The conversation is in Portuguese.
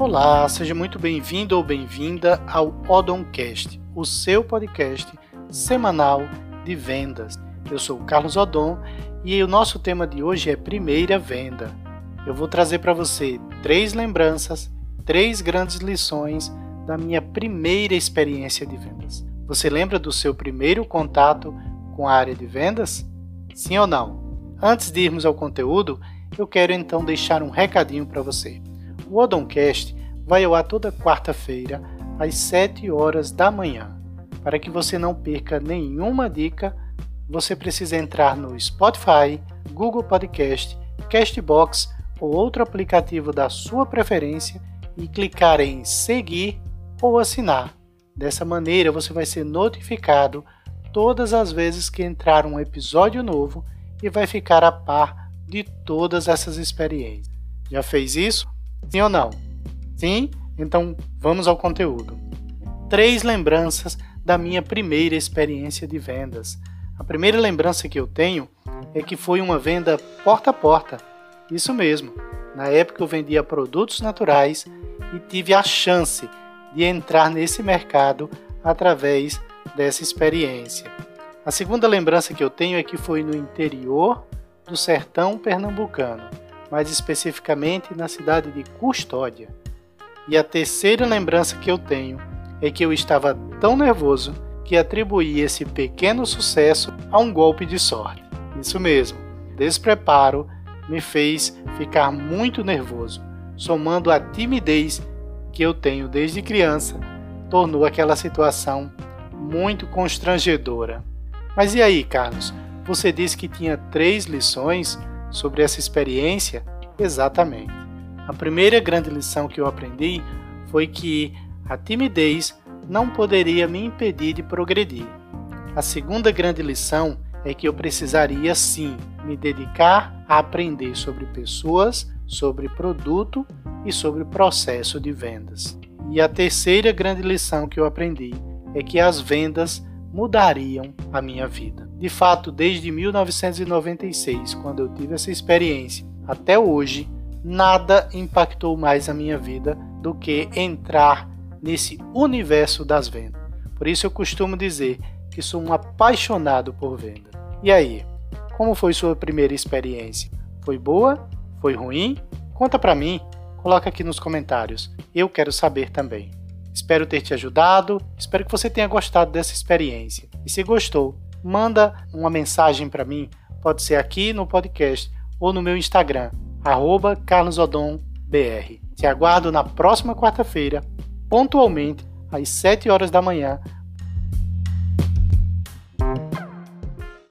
Olá, seja muito bem-vindo ou bem-vinda ao Odoncast, o seu podcast semanal de vendas. Eu sou o Carlos Odon e o nosso tema de hoje é primeira venda. Eu vou trazer para você três lembranças, três grandes lições da minha primeira experiência de vendas. Você lembra do seu primeiro contato com a área de vendas? Sim ou não? Antes de irmos ao conteúdo, eu quero então deixar um recadinho para você. O Odoncast vai ao ar toda quarta-feira, às 7 horas da manhã. Para que você não perca nenhuma dica, você precisa entrar no Spotify, Google Podcast, Castbox ou outro aplicativo da sua preferência e clicar em seguir ou assinar. Dessa maneira você vai ser notificado todas as vezes que entrar um episódio novo e vai ficar a par de todas essas experiências. Já fez isso? Sim ou não? Sim? Então vamos ao conteúdo. Três lembranças da minha primeira experiência de vendas. A primeira lembrança que eu tenho é que foi uma venda porta a porta. Isso mesmo. Na época eu vendia produtos naturais e tive a chance de entrar nesse mercado através dessa experiência. A segunda lembrança que eu tenho é que foi no interior do sertão pernambucano, mais especificamente na cidade de Custódia. E a terceira lembrança que eu tenho é que eu estava tão nervoso que atribuí esse pequeno sucesso a um golpe de sorte. Isso mesmo, despreparo me fez ficar muito nervoso, somando a timidez que eu tenho desde criança, tornou aquela situação muito constrangedora. Mas e aí, Carlos? Você disse que tinha três lições sobre essa experiência? Exatamente. A primeira grande lição que eu aprendi foi que a timidez não poderia me impedir de progredir. A segunda grande lição é que eu precisaria sim me dedicar a aprender sobre pessoas, sobre produto e sobre processo de vendas. E a terceira grande lição que eu aprendi é que as vendas mudariam a minha vida. De fato, desde 1996, quando eu tive essa experiência, até hoje, nada impactou mais a minha vida do que entrar nesse universo das vendas. Por isso eu costumo dizer que sou um apaixonado por venda. E aí, como foi sua primeira experiência? Foi boa? Foi ruim? Conta para mim, coloca aqui nos comentários. Eu quero saber também. Espero ter te ajudado, espero que você tenha gostado dessa experiência. E se gostou, manda uma mensagem para mim, pode ser aqui no podcast ou no meu Instagram, carlosodombr. Te aguardo na próxima quarta-feira, pontualmente às 7 horas da manhã,